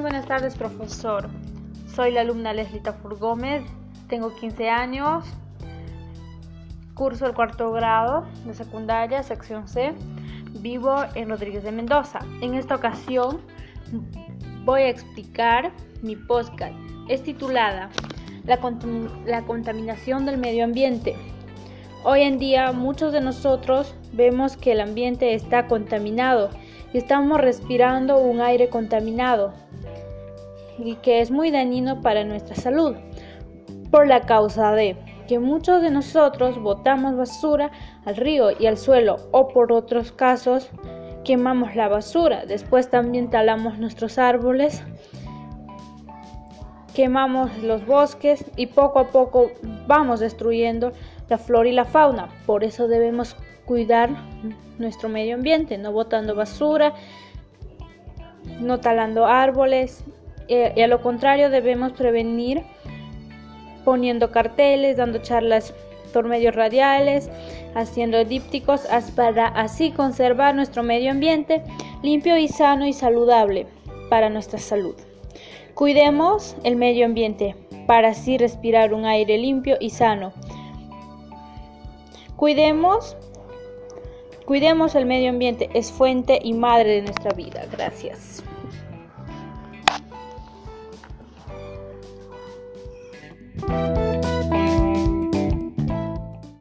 buenas tardes, profesor. Soy la alumna Leslie Tafur Gómez, tengo 15 años, curso el cuarto grado de secundaria, sección C, vivo en Rodríguez de Mendoza. En esta ocasión voy a explicar mi podcast. Es titulada la, la contaminación del medio ambiente. Hoy en día muchos de nosotros vemos que el ambiente está contaminado y estamos respirando un aire contaminado y que es muy dañino para nuestra salud por la causa de que muchos de nosotros botamos basura al río y al suelo o por otros casos quemamos la basura, después también talamos nuestros árboles, quemamos los bosques y poco a poco vamos destruyendo la flora y la fauna. Por eso debemos cuidar nuestro medio ambiente, no botando basura, no talando árboles. Eh, y a lo contrario debemos prevenir poniendo carteles, dando charlas por medios radiales, haciendo dípticos para así conservar nuestro medio ambiente limpio y sano y saludable para nuestra salud. Cuidemos el medio ambiente para así respirar un aire limpio y sano. Cuidemos Cuidemos el medio ambiente, es fuente y madre de nuestra vida. Gracias.